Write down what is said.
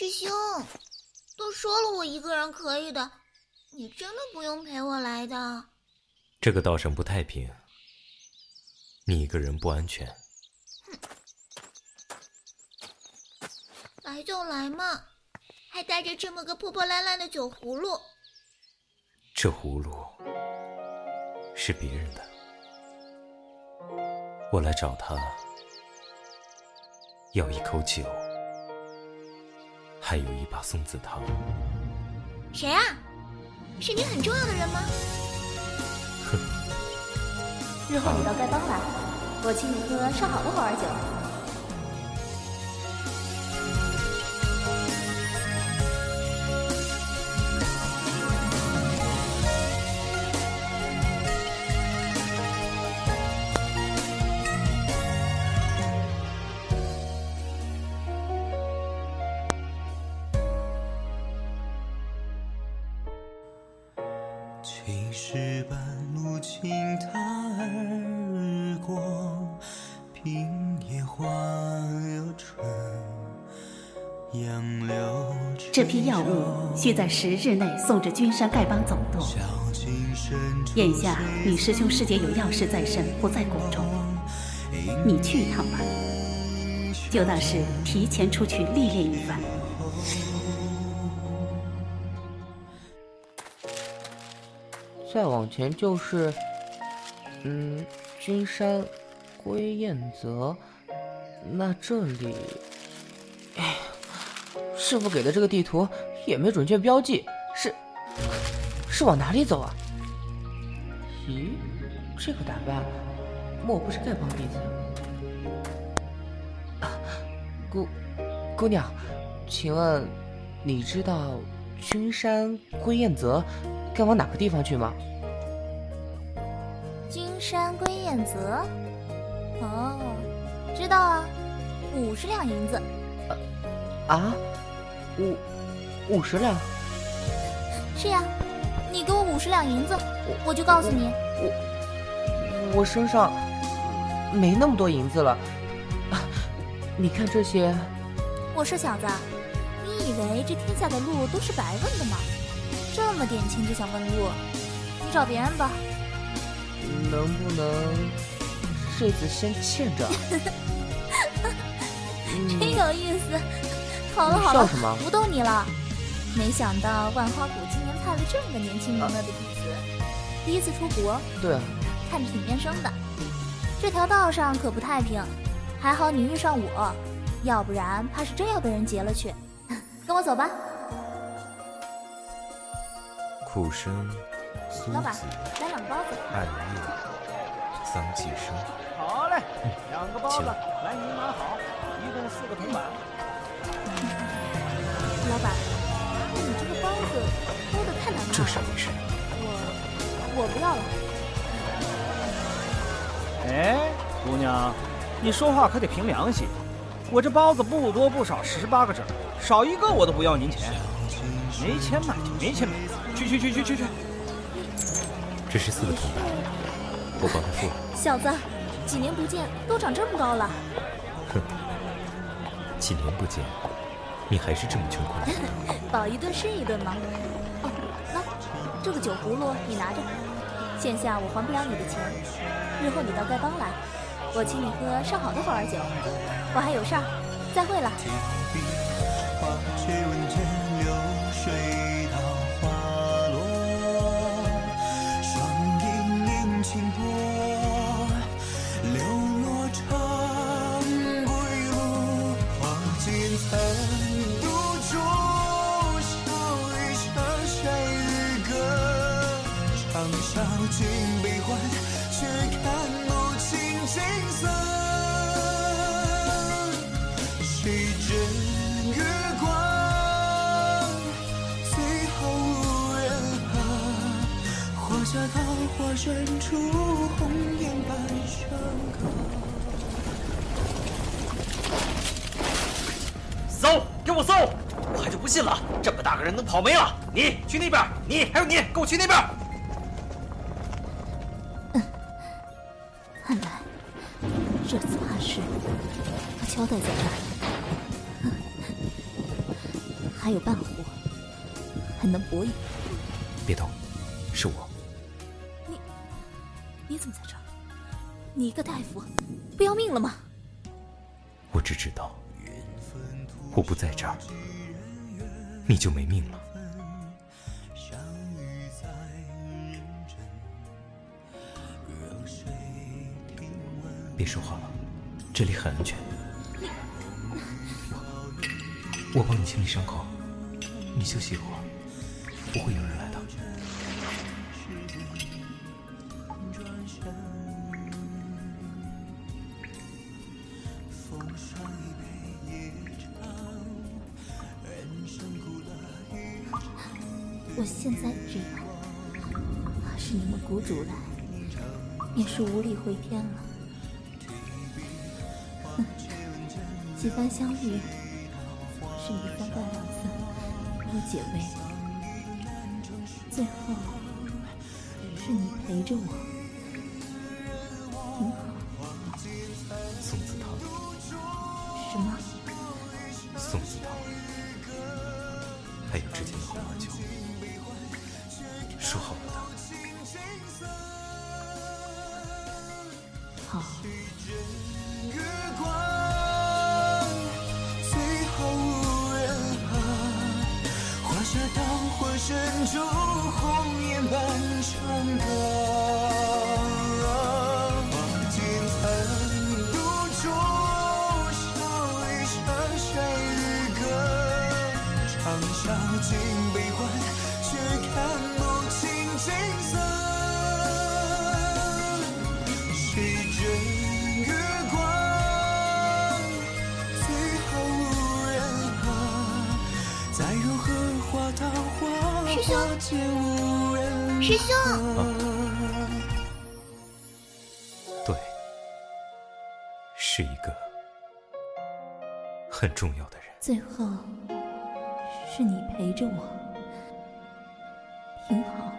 师兄，都说了我一个人可以的，你真的不用陪我来的。这个道上不太平，你一个人不安全。哼，来就来嘛，还带着这么个破破烂烂的酒葫芦。这葫芦是别人的，我来找他要一口酒。还有一把松子汤。谁啊？是你很重要的人吗？哼。日后你到丐帮来，我请你喝上好的猴儿酒。这批药物需在十日内送至君山丐帮总舵。眼下你师兄师姐有要事在身，不在谷中，你去一趟吧，就当是提前出去历练一番。再往前就是，嗯，君山归燕泽，那这里，哎。师傅给的这个地图也没准确标记，是是往哪里走啊？咦，这个打扮，莫不是丐帮弟子？姑姑娘，请问你知道君山归燕泽该往哪个地方去吗？君山归雁泽？哦，知道啊，五十两银子。啊？五五十两，是呀，你给我五十两银子，我就告诉你。我我身上没那么多银子了，你看这些。我说小子，你以为这天下的路都是白问的吗？这么点钱就想问路，你找别人吧。能不能这次先欠着？真有意思。好了好了，不逗你了。没想到万花谷今年派了这么个年轻能耐的弟子，第一次出国，对啊，看着挺面生的。这条道上可不太平，还好你遇上我，要不然怕是真要被人劫了去。跟我走吧。苦生，老板，来两个包子。暗夜，桑寄生。好嘞，两个包子，来您拿好，一共四个铜板。老板，你这个包子包的太难看了。这啥回事？我我不要了。哎，姑娘，你说话可得凭良心。我这包子不多不少十八个整，少一个我都不要您钱。没钱买就没钱买，去去去去去去。这是四个铜板，我帮他付。小子，几年不见，都长这么高了。哼，几年不见。你还是这么穷困，饱一顿是一顿吗？哦，那这个酒葫芦你拿着，现下我还不了你的钱，日后你到丐帮来，我请你喝上好的花儿酒。我还有事儿，再会了。尽悲欢，却看不清景色。谁枕月光？最后无人和。花下桃花深处，红颜半生客。搜！给我搜！我还就不信了，这么大个人能跑没了？你去那边，你还有你，跟我去那边。交代在这儿。还有半壶，还能搏一搏。别动，是我。你，你怎么在这儿？你一个大夫，不要命了吗？我只知道，我不在这儿，你就没命了。别说话了，这里很安全。我帮你清理伤口，你休息一会儿，不会有人来的。我现在这样，是你们谷主来，也是无力回天了。几番相遇，是你三番两次为我解围，最后是你陪着我，挺好。宋子汤，什么？宋子汤，还有之前的红二酒，说好了的。好。华夏桃花深处，红颜伴长歌。花间残独酌，笑一场晒日歌，长啸尽悲欢，却看不清景色。师兄花间无人师兄对，是一个很重要的人。最后是你陪着我，挺好。